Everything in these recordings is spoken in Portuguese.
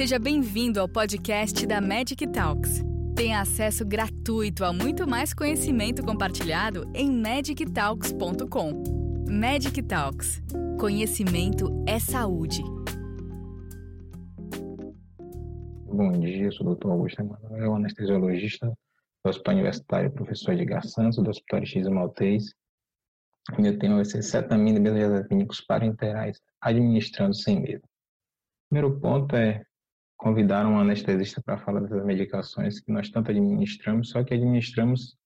Seja bem-vindo ao podcast da Magic Talks. Tenha acesso gratuito a muito mais conhecimento compartilhado em magictalks.com. Magic Talks. Conhecimento é saúde. Bom dia, sou o Dr. Augusto Emanuel, anestesiologista do Hospital Universitário Professor Edgar Santos, do Hospital X Maltês. Meu tema vai ser cetamina e benzodiazepínicos parenterais, administrando sem medo. Primeiro ponto é convidar um anestesista para falar dessas medicações que nós tanto administramos, só que administramos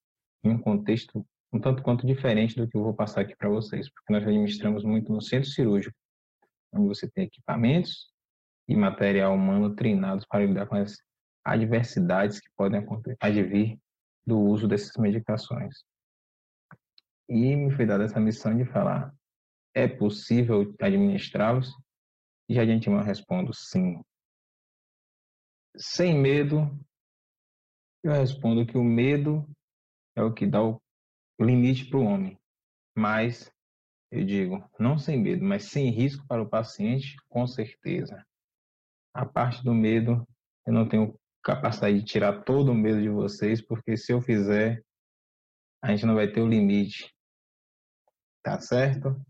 em um contexto um tanto quanto diferente do que eu vou passar aqui para vocês, porque nós administramos muito no centro cirúrgico, onde você tem equipamentos e material humano treinados para lidar com as adversidades que podem advir do uso dessas medicações. E me foi dada essa missão de falar: é possível administrá-los? E já de antemão respondo sim, sem medo, eu respondo que o medo é o que dá o limite para o homem. Mas, eu digo, não sem medo, mas sem risco para o paciente, com certeza. A parte do medo, eu não tenho capacidade de tirar todo o medo de vocês, porque se eu fizer, a gente não vai ter o limite. Tá certo?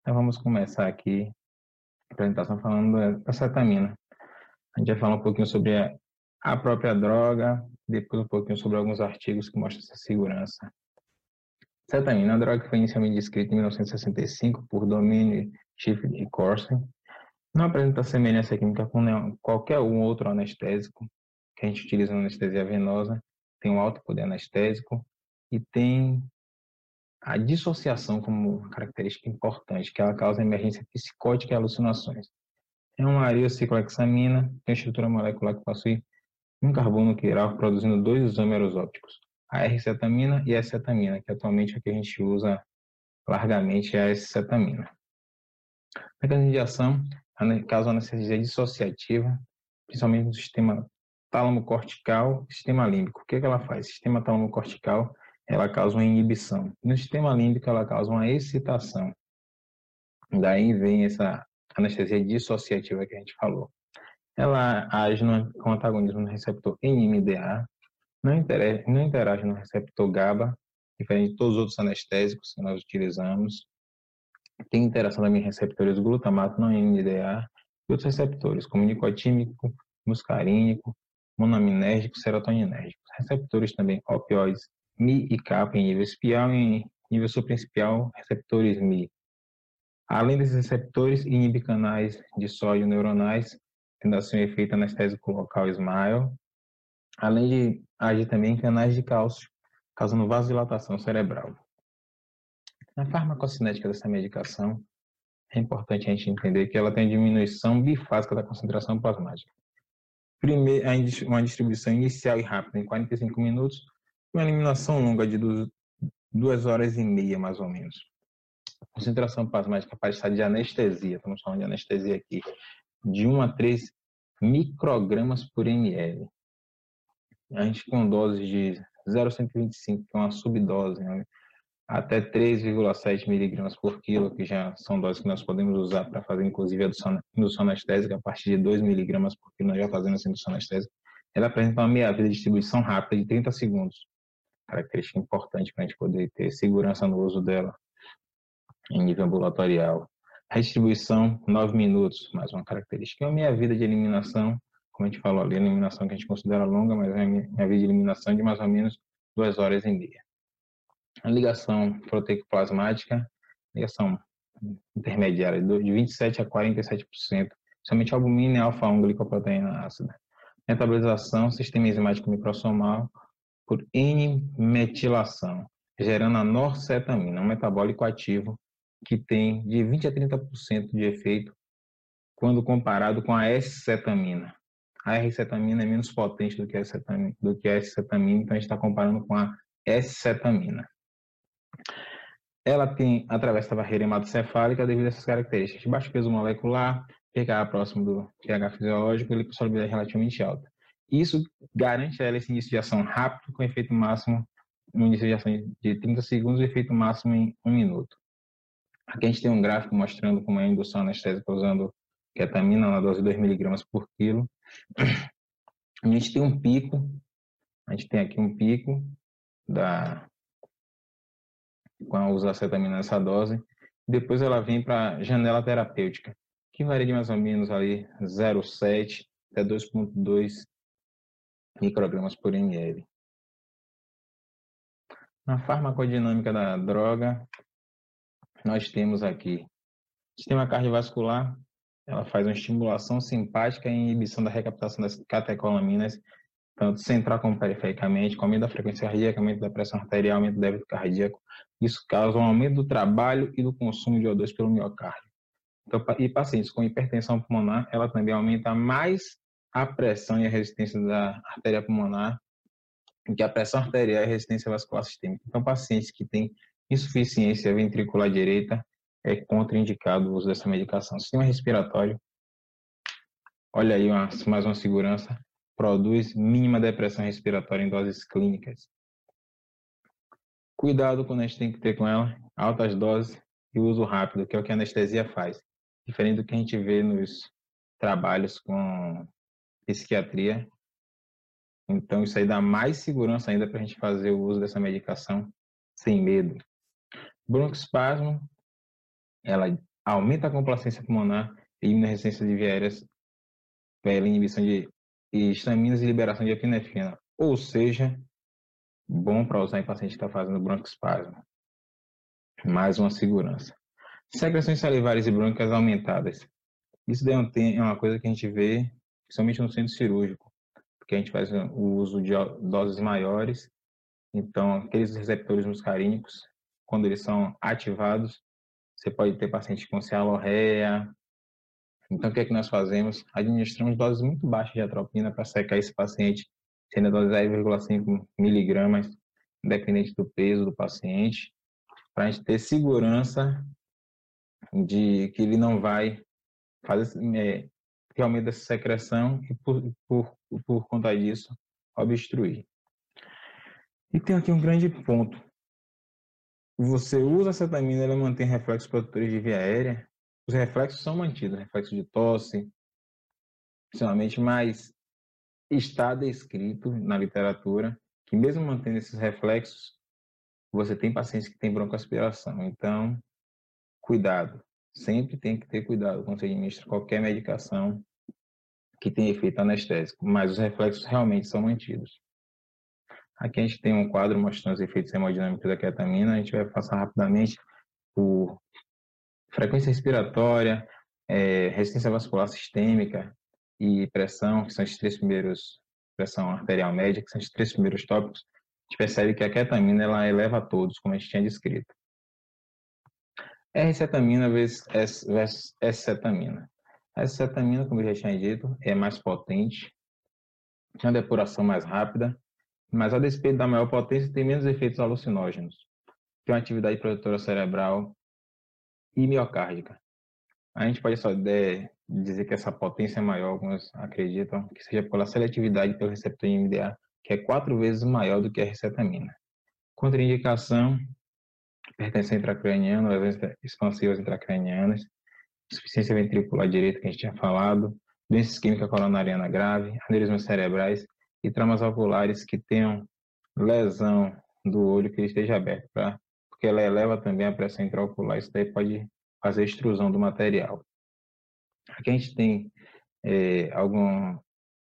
Então vamos começar aqui a apresentação falando da cetamina. A gente vai falar um pouquinho sobre a própria droga, depois um pouquinho sobre alguns artigos que mostram essa segurança. Cetamina, a droga que foi inicialmente descrita em 1965 por Domínio Schiff e Corsen, não apresenta semelhança química com qualquer um outro anestésico que a gente utiliza na anestesia venosa, tem um alto poder anestésico e tem a dissociação como característica importante, que ela causa emergência psicótica e alucinações é uma ariociclohexamina, tem estrutura molecular que possui um carbono quiral produzindo dois isômeros ópticos, a R-cetamina e a cetamina, que atualmente é que a gente usa largamente é a S-cetamina. Mecanismo de ação, causa anestesia dissociativa, principalmente no sistema tálamo-cortical e sistema límbico. O que, é que ela faz? Sistema tálamo-cortical, ela causa uma inibição. No sistema límbico, ela causa uma excitação. Daí vem essa anestesia dissociativa que a gente falou. Ela age no, com antagonismo no receptor NMDA, não interage, não interage no receptor GABA, diferente de todos os outros anestésicos que nós utilizamos. Tem interação também em receptores glutamato, não NMDA, e outros receptores, como nicotímico, muscarínico, monaminérgico, serotoninérgico. Receptores também opioides, Mi e kappa em nível espial e em nível supraespial, receptores Mi. Além desses receptores, inibe canais de sódio neuronais, tendo assim um efeito anestésico local SMILE, além de agir também em canais de cálcio, causando vasodilatação cerebral. Na farmacocinética dessa medicação, é importante a gente entender que ela tem diminuição bifásica da concentração plasmática. Primeiro, uma distribuição inicial e rápida em 45 minutos, uma eliminação longa de duas horas e meia, mais ou menos concentração plasmática para estado de anestesia, estamos falando de anestesia aqui, de 1 a 3 microgramas por ml. A gente com doses de 0,125, que é uma subdose, né? até 3,7 miligramas por quilo, que já são doses que nós podemos usar para fazer, inclusive, a indução anestésica, a partir de 2 miligramas por quilo, nós já fazemos essa indução anestésica. Ela apresenta uma meia-vida de distribuição rápida de 30 segundos, característica importante para a gente poder ter segurança no uso dela em nível ambulatorial. Redistribuição, 9 minutos, mais uma característica. É a minha vida de eliminação, como a gente falou ali, a eliminação que a gente considera longa, mas é a minha vida de eliminação de mais ou menos 2 horas e meia. A ligação proteico-plasmática, ligação intermediária, de 27 a 47%, somente albumina e alfa-1 glicoproteína ácida. Metabolização, sistema enzimático microsomal, por N-metilação, gerando a norcetamina, um metabólico ativo que tem de 20 a 30% de efeito quando comparado com a S-cetamina. A R-cetamina é menos potente do que a S-cetamina, então a gente está comparando com a S-cetamina. Ela tem atravessa a barreira hematocefálica devido a essas características de baixo peso molecular, pH próximo do pH fisiológico e liposolubilidade relativamente alta. Isso garante a ela esse início de ação rápido com efeito máximo, um início de ação de 30 segundos e efeito máximo em 1 minuto. Aqui a gente tem um gráfico mostrando como é a indução anestésica usando ketamina na dose de 2 mg por quilo. A gente tem um pico, a gente tem aqui um pico da com a usacetamina nessa dose, depois ela vem para a janela terapêutica, que varia de mais ou menos ali 0,7 até 2,2 microgramas por ml. Na farmacodinâmica da droga, nós temos aqui sistema cardiovascular, ela faz uma estimulação simpática e inibição da recaptação das catecolaminas, tanto central como perifericamente, com aumento da frequência cardíaca, aumento da pressão arterial, aumento do débito cardíaco. Isso causa um aumento do trabalho e do consumo de O2 pelo miocárdio. Então, e pacientes com hipertensão pulmonar, ela também aumenta mais a pressão e a resistência da artéria pulmonar, que a pressão arterial e a resistência vascular sistêmica. Então, pacientes que têm insuficiência ventricular direita, é contraindicado o uso dessa medicação. Sistema respiratório, olha aí uma, mais uma segurança, produz mínima depressão respiratória em doses clínicas. Cuidado quando a gente tem que ter com ela, altas doses e uso rápido, que é o que a anestesia faz. Diferente do que a gente vê nos trabalhos com psiquiatria. Então, isso aí dá mais segurança ainda para a gente fazer o uso dessa medicação sem medo. Broncoespasmo, ela aumenta a complacência pulmonar, elimina a resistência de vieiras pela inibição de estaminas e liberação de epinefrina. Ou seja, bom para usar em paciente que está fazendo broncoespasmo. Mais uma segurança. Secreções salivares e brôncas aumentadas. Isso é uma coisa que a gente vê, principalmente no centro cirúrgico, porque a gente faz o uso de doses maiores. Então, aqueles receptores muscarínicos, quando eles são ativados, você pode ter paciente com cialorreia. Então, o que é que nós fazemos? Administramos doses muito baixas de atropina para secar esse paciente, sendo a dose 10,5 miligramas, independente do peso do paciente, para a gente ter segurança de que ele não vai fazer é, realmente dessa secreção e, por, por, por conta disso, obstruir. E tem aqui um grande ponto você usa a cetamina, ela mantém reflexos produtores de via aérea. Os reflexos são mantidos, reflexo de tosse, principalmente, mas está descrito na literatura que mesmo mantendo esses reflexos, você tem pacientes que têm broncoaspiração. Então, cuidado. Sempre tem que ter cuidado quando você administra qualquer medicação que tenha efeito anestésico, mas os reflexos realmente são mantidos. Aqui a gente tem um quadro mostrando os efeitos hemodinâmicos da ketamina. A gente vai passar rapidamente por frequência respiratória, é, resistência vascular sistêmica e pressão, que são os três primeiros, pressão arterial média, que são os três primeiros tópicos. A gente percebe que a ketamina ela eleva todos, como a gente tinha descrito. R-cetamina vezes S-cetamina. S-cetamina, como eu já tinha dito, é mais potente, tem uma depuração mais rápida, mas a despeito da maior potência tem menos efeitos alucinógenos, tem uma atividade produtora cerebral e miocárdica. A gente pode só dizer que essa potência é maior, alguns acreditam que seja pela seletividade pelo receptor MDA, que é quatro vezes maior do que a recetamina. Contraindicação, hipertensão intracraniana, lesões expansivas intracranianas, insuficiência ventricular direita, que a gente tinha falado, doença isquêmica coronariana grave, aneurismas cerebrais e traumas oculares que tenham lesão do olho que esteja aberto, pra, porque ela eleva também a pressão intraocular, isso daí pode fazer extrusão do material. Aqui a gente tem é, algum,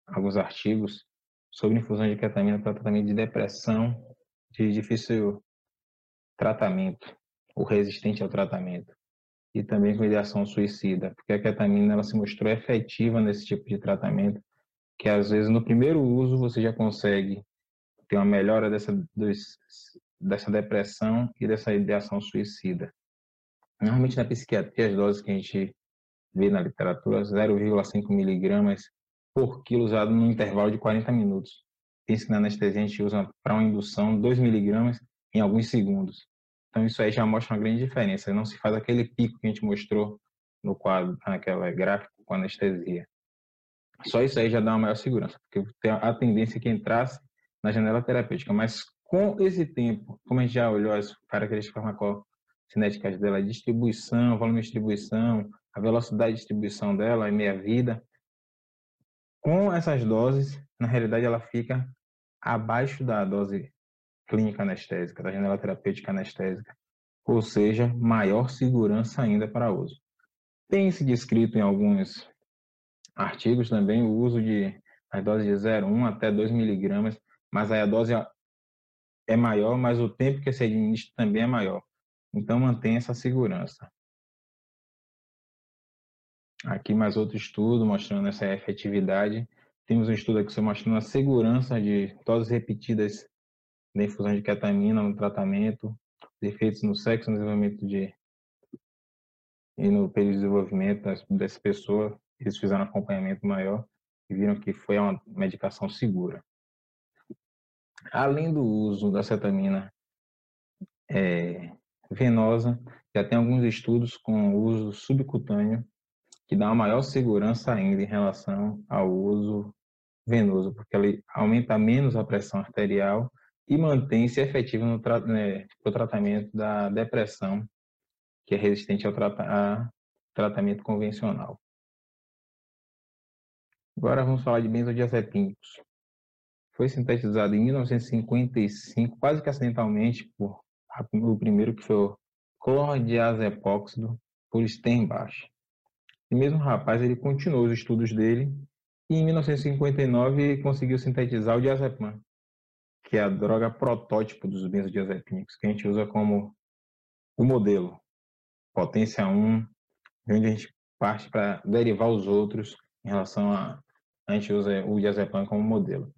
alguns artigos sobre infusão de ketamina para tratamento de depressão de difícil tratamento, ou resistente ao tratamento, e também com ideação suicida, porque a ketamina ela se mostrou efetiva nesse tipo de tratamento que às vezes no primeiro uso você já consegue ter uma melhora dessa, dessa depressão e dessa ideação suicida. Normalmente na psiquiatria, as doses que a gente vê na literatura, 0,5 miligramas por quilo usado no intervalo de 40 minutos. Pensa que na anestesia a gente usa para uma indução 2 miligramas em alguns segundos. Então isso aí já mostra uma grande diferença. Não se faz aquele pico que a gente mostrou no quadro, naquela gráfico com anestesia. Só isso aí já dá uma maior segurança, porque tem a tendência que entrasse na janela terapêutica, mas com esse tempo, como a gente já olhou as características farmacocinéticas dela, a distribuição, volume de distribuição, a velocidade de distribuição dela, a meia-vida, Com essas doses, na realidade, ela fica abaixo da dose clínica anestésica, da janela terapêutica anestésica, ou seja, maior segurança ainda para uso. Tem-se descrito em alguns artigos também o uso de as doses de 0,1 até 2 miligramas, mas aí a dose é maior, mas o tempo que se administra também é maior. Então, mantém essa segurança. Aqui mais outro estudo mostrando essa efetividade. Temos um estudo aqui mostrando a segurança de doses repetidas da infusão de ketamina no tratamento, efeitos no sexo, no desenvolvimento de e no período de desenvolvimento dessa pessoa, eles fizeram acompanhamento maior e viram que foi uma medicação segura. Além do uso da cetamina é, venosa, já tem alguns estudos com o uso subcutâneo que dá uma maior segurança ainda em relação ao uso venoso, porque ele aumenta menos a pressão arterial e mantém-se efetivo no tra né, tratamento da depressão, que é resistente ao tra tratamento convencional. Agora vamos falar de benzodiazepínicos. Foi sintetizado em 1955, quase que acidentalmente, por o primeiro que foi o clordiazepóxido por Sternbach. E mesmo rapaz, ele continuou os estudos dele e em 1959 conseguiu sintetizar o diazepam, que é a droga protótipo dos benzodiazepínicos, que a gente usa como o modelo, potência 1, onde a gente parte para derivar os outros em relação a a gente usa o diazepam como modelo.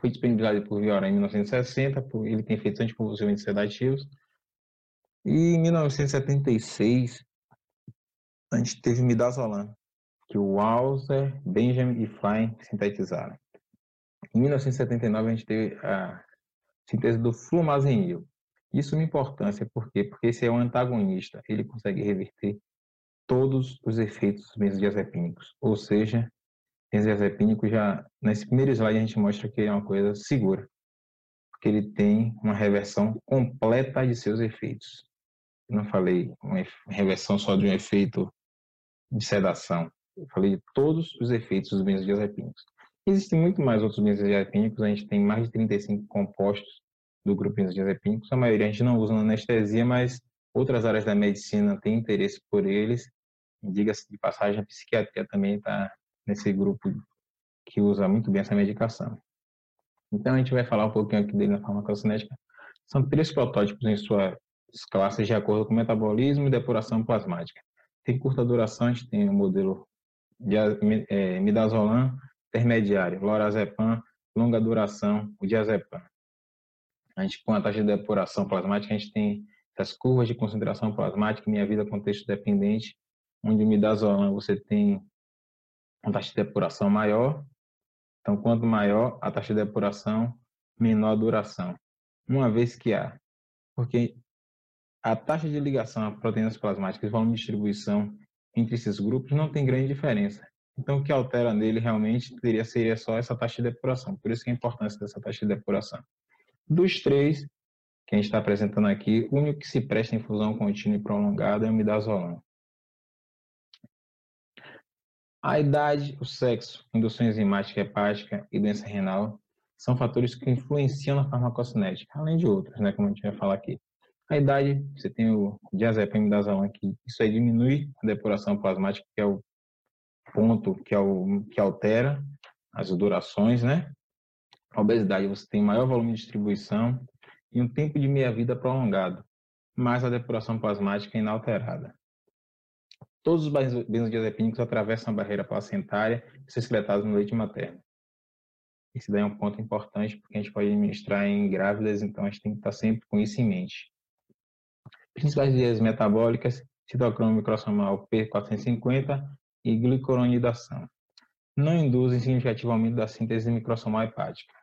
Foi disponibilizado por Viora em 1960, ele tem efeitos anticonvulsivamente sedativos. E em 1976, a gente teve Midazolam, que o Walser, Benjamin e Fine sintetizaram. Em 1979, a gente teve a síntese do flumazenil. Isso é uma importância, por quê? Porque esse é um antagonista, ele consegue reverter todos os efeitos benzodiazepínicos, ou seja, benzodiazepínico já, nesse primeiro slide a gente mostra que é uma coisa segura, porque ele tem uma reversão completa de seus efeitos. Eu não falei uma reversão só de um efeito de sedação, eu falei de todos os efeitos dos benzodiazepínicos. Existem muito mais outros benzodiazepínicos, a gente tem mais de 35 compostos do grupo benzodiazepínicos, a maioria a gente não usa na anestesia, mas outras áreas da medicina têm interesse por eles. Diga-se de passagem, a psiquiatria também está nesse grupo que usa muito bem essa medicação. Então, a gente vai falar um pouquinho aqui dele na farmacocinética. São três protótipos em suas classes de acordo com metabolismo e depuração plasmática. Tem curta duração, a gente tem o modelo de é, midazolam intermediário, lorazepam, longa duração, o diazepam. A gente, com a taxa de depuração plasmática, a gente tem as curvas de concentração plasmática, minha vida contexto dependente, onde o midazolam você tem uma taxa de depuração maior. Então, quanto maior a taxa de depuração, menor a duração. Uma vez que há. Porque a taxa de ligação a proteínas plasmáticas e volume de distribuição entre esses grupos não tem grande diferença. Então, o que altera nele realmente teria, seria só essa taxa de depuração. Por isso que é a importância dessa taxa de depuração. Dos três que a gente está apresentando aqui, o único que se presta em infusão contínua e prolongada é o midazolam. A idade, o sexo, indução enzimática hepática e doença renal são fatores que influenciam na farmacocinética, além de outros, né, como a gente vai falar aqui. A idade, você tem o diazepam midazolam aqui, isso aí diminui a depuração plasmática, que é o ponto que, é o, que altera as durações, né? A obesidade, você tem maior volume de distribuição e um tempo de meia-vida prolongado, mas a depuração plasmática é inalterada. Todos os benzodiazepínicos atravessam a barreira placentária e são excretados no leite materno. Esse daí é um ponto importante porque a gente pode administrar em grávidas, então a gente tem que estar sempre com isso em mente. Principais vias metabólicas, citocromo microsomal P450 e glicoronidação. Não induzem significativo aumento da síntese microsomal hepática,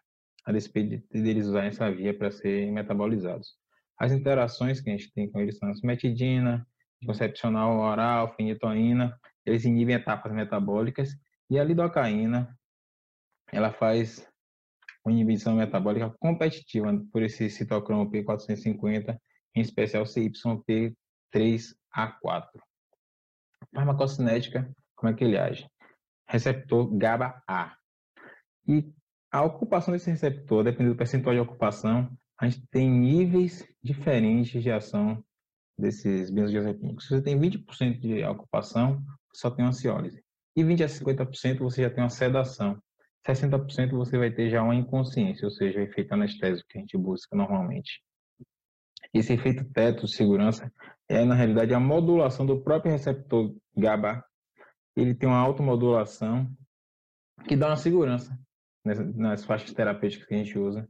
a despeito deles usarem essa via para serem metabolizados. As interações que a gente tem com eles são a metidina, concepcional oral, fenitoína, eles inibem etapas metabólicas e a lidocaína, ela faz uma inibição metabólica competitiva por esse citocromo P450, em especial CYP3A4. Farmacocinética, como é que ele age? receptor GABA-A. E a ocupação desse receptor, dependendo do percentual de ocupação, a gente tem níveis diferentes de ação desses benzodiazepínicos. Se você tem 20% de ocupação, só tem ansiólise. E 20 a 50% você já tem uma sedação. 60% você vai ter já uma inconsciência, ou seja, o efeito anestésico que a gente busca normalmente. Esse efeito teto de segurança é, na realidade, a modulação do próprio receptor GABA. Ele tem uma automodulação que dá uma segurança nas faixas terapêuticas que a gente usa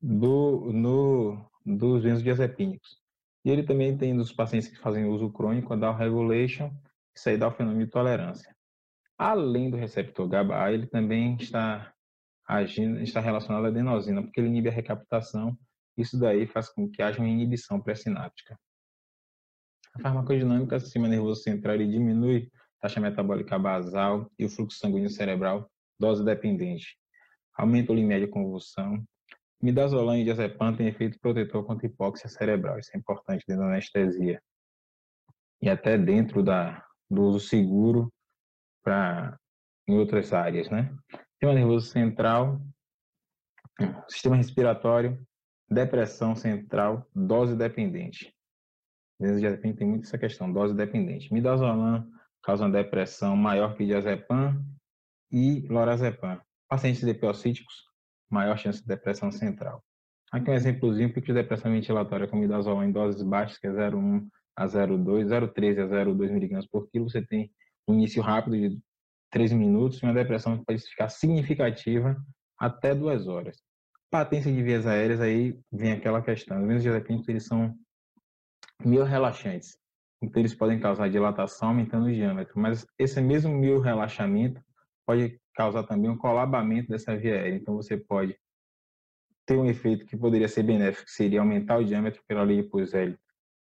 do, no, dos benzodiazepínicos. E ele também tem dos pacientes que fazem uso crônico a down regulation, isso aí dá o fenômeno de tolerância. Além do receptor GABA, ele também está agindo, está relacionado à adenosina, porque ele inibe a recaptação. Isso daí faz com que haja uma inibição pré-sináptica. A farmacodinâmica do sistema nervoso central ele diminui a taxa metabólica basal e o fluxo sanguíneo cerebral dose dependente. Aumenta o limite de convulsão, Midazolam e diazepam têm efeito protetor contra hipóxia cerebral. Isso é importante dentro da anestesia. E até dentro da, do uso seguro para em outras áreas, né? Sistema nervoso central, sistema respiratório, depressão central, dose dependente. Benzodiazepina tem muito essa questão, dose dependente. Midazolam causa uma depressão maior que diazepam e lorazepam. Pacientes depiocíticos maior chance de depressão central. Aqui um exemplozinho, pico de depressão ventilatória com midazolam em doses baixas, que é 0,1 a 0,2, 0,13 a 0,2 mg por quilo, você tem um início rápido de 3 minutos e uma depressão que pode ficar significativa até 2 horas. Patência de vias aéreas, aí vem aquela questão. Os benzodiazepínicos, eles são mil relaxantes. Então, eles podem causar dilatação, aumentando o diâmetro. Mas esse mesmo mil relaxamento pode causar também um colabamento dessa via aérea. Então, você pode ter um efeito que poderia ser benéfico, que seria aumentar o diâmetro pela lei de Puzelli.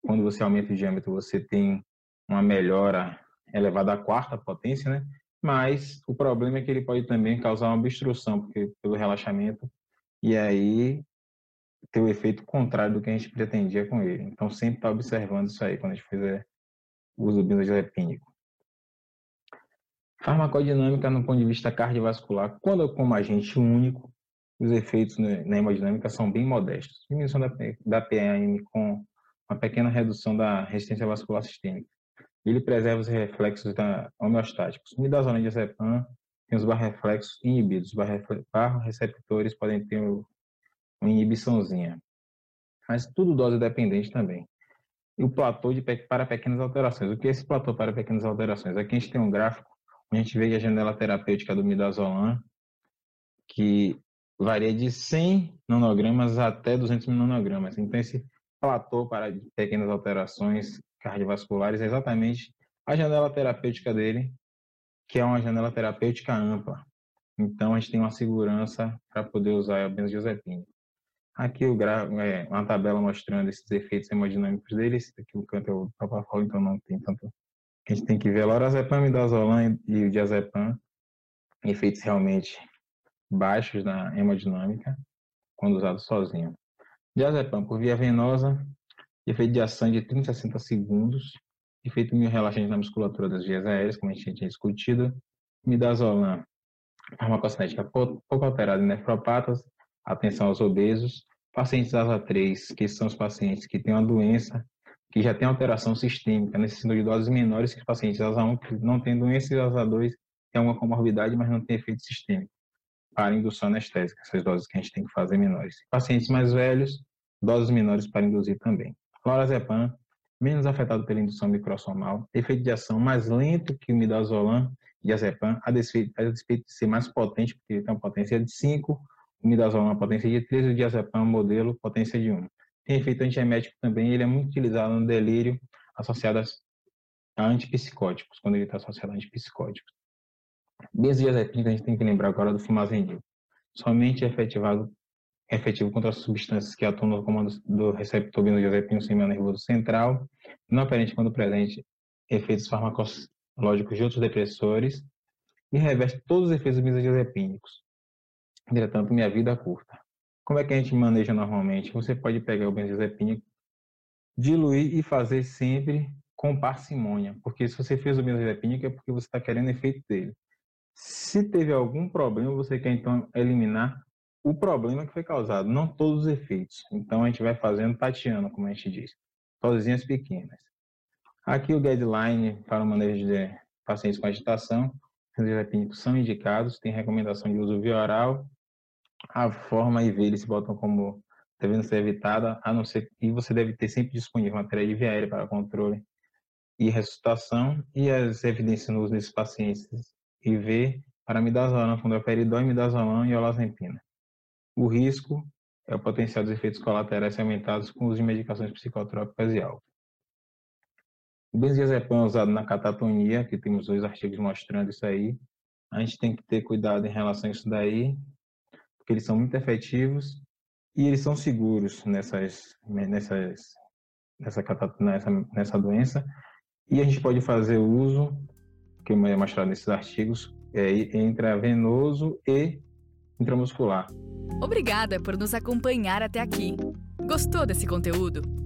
Quando você aumenta o diâmetro, você tem uma melhora elevada à quarta potência, né? Mas o problema é que ele pode também causar uma obstrução, porque pelo relaxamento, e aí ter o efeito contrário do que a gente pretendia com ele. Então, sempre estar tá observando isso aí quando a gente fizer uso do benzodiazepínico. Farmacodinâmica no ponto de vista cardiovascular, quando como agente único, os efeitos na hemodinâmica são bem modestos. Diminuição da, da PM com uma pequena redução da resistência vascular sistêmica. Ele preserva os reflexos da homeostáticos. Midazolam tem os barreflexos inibidos. Os barreceptores podem ter uma inibiçãozinha. Mas tudo dose dependente também. E o platô de, para pequenas alterações. O que é esse platô para pequenas alterações? Aqui a gente tem um gráfico a gente vê a janela terapêutica do midazolam, que varia de 100 nanogramas até 200 nanogramas. Então, esse platô para pequenas alterações cardiovasculares é exatamente a janela terapêutica dele, que é uma janela terapêutica ampla. Então, a gente tem uma segurança para poder usar o benzodiazepina. Aqui o é uma tabela mostrando esses efeitos hemodinâmicos deles. Aqui o canto o propafol, então não tem tanto a gente tem que ver lorazepam, midazolam e o diazepam, efeitos realmente baixos na hemodinâmica, quando usado sozinho. Diazepam por via venosa, efeito de ação de 30 a 60 segundos, efeito meio relaxante na musculatura das vias aéreas, como a gente tinha discutido. Midazolam, farmacocinética pouco alterada em nefropatas, atenção aos obesos. Pacientes ASA 3, que são os pacientes que têm uma doença que já tem alteração sistêmica, necessitam de doses menores que os pacientes ASA1 que não têm doença e ASA2 tem uma comorbidade, mas não tem efeito sistêmico para indução anestésica, essas doses que a gente tem que fazer menores. Pacientes mais velhos, doses menores para induzir também. Clorazepam, menos afetado pela indução microsomal, efeito de ação mais lento que o midazolam e azepam, a despeito, a despeito de ser mais potente, porque ele tem uma potência de 5, o midazolam uma potência de 3 e o diazepam modelo potência de 1. Tem efeito antiemético também, ele é muito utilizado no delírio associado a antipsicóticos, quando ele está associado a antipsicóticos. Benzodiazepina, a gente tem que lembrar agora do fumazendil. Somente é efetivado, é efetivo contra as substâncias que atuam no comando do receptor benzodiazepina no sistema nervoso central, não aparente quando presente efeitos farmacológicos de outros depressores e reveste todos os efeitos benzodiazepínicos. Entretanto, minha vida curta. Como é que a gente maneja normalmente? Você pode pegar o benzodiazepínico, diluir e fazer sempre com parcimônia, porque se você fez o benzodiazepínico é porque você está querendo efeito dele. Se teve algum problema, você quer então eliminar o problema que foi causado, não todos os efeitos. Então a gente vai fazendo tateando, como a gente diz, dosezinhas pequenas. Aqui o guideline para o manejo de pacientes com agitação, os são indicados, tem recomendação de uso via oral, a forma e ver eles botam como devendo ser evitada, a não ser e você deve ter sempre disponível matéria de via aérea para controle e ressuscitação e as evidências no uso desses pacientes IV para midazolam, fundoperidol, midazolam e olazempina. O risco é o potencial dos efeitos colaterais aumentados com o uso de medicações psicotrópicas e álcool. O bendiazepam é usado na catatonia, que temos dois artigos mostrando isso aí. A gente tem que ter cuidado em relação a isso daí, porque eles são muito efetivos e eles são seguros nessas, nessas, nessa, nessa, nessa doença. E a gente pode fazer uso, que vou mostrar nesses artigos, é, intravenoso e intramuscular. Obrigada por nos acompanhar até aqui. Gostou desse conteúdo?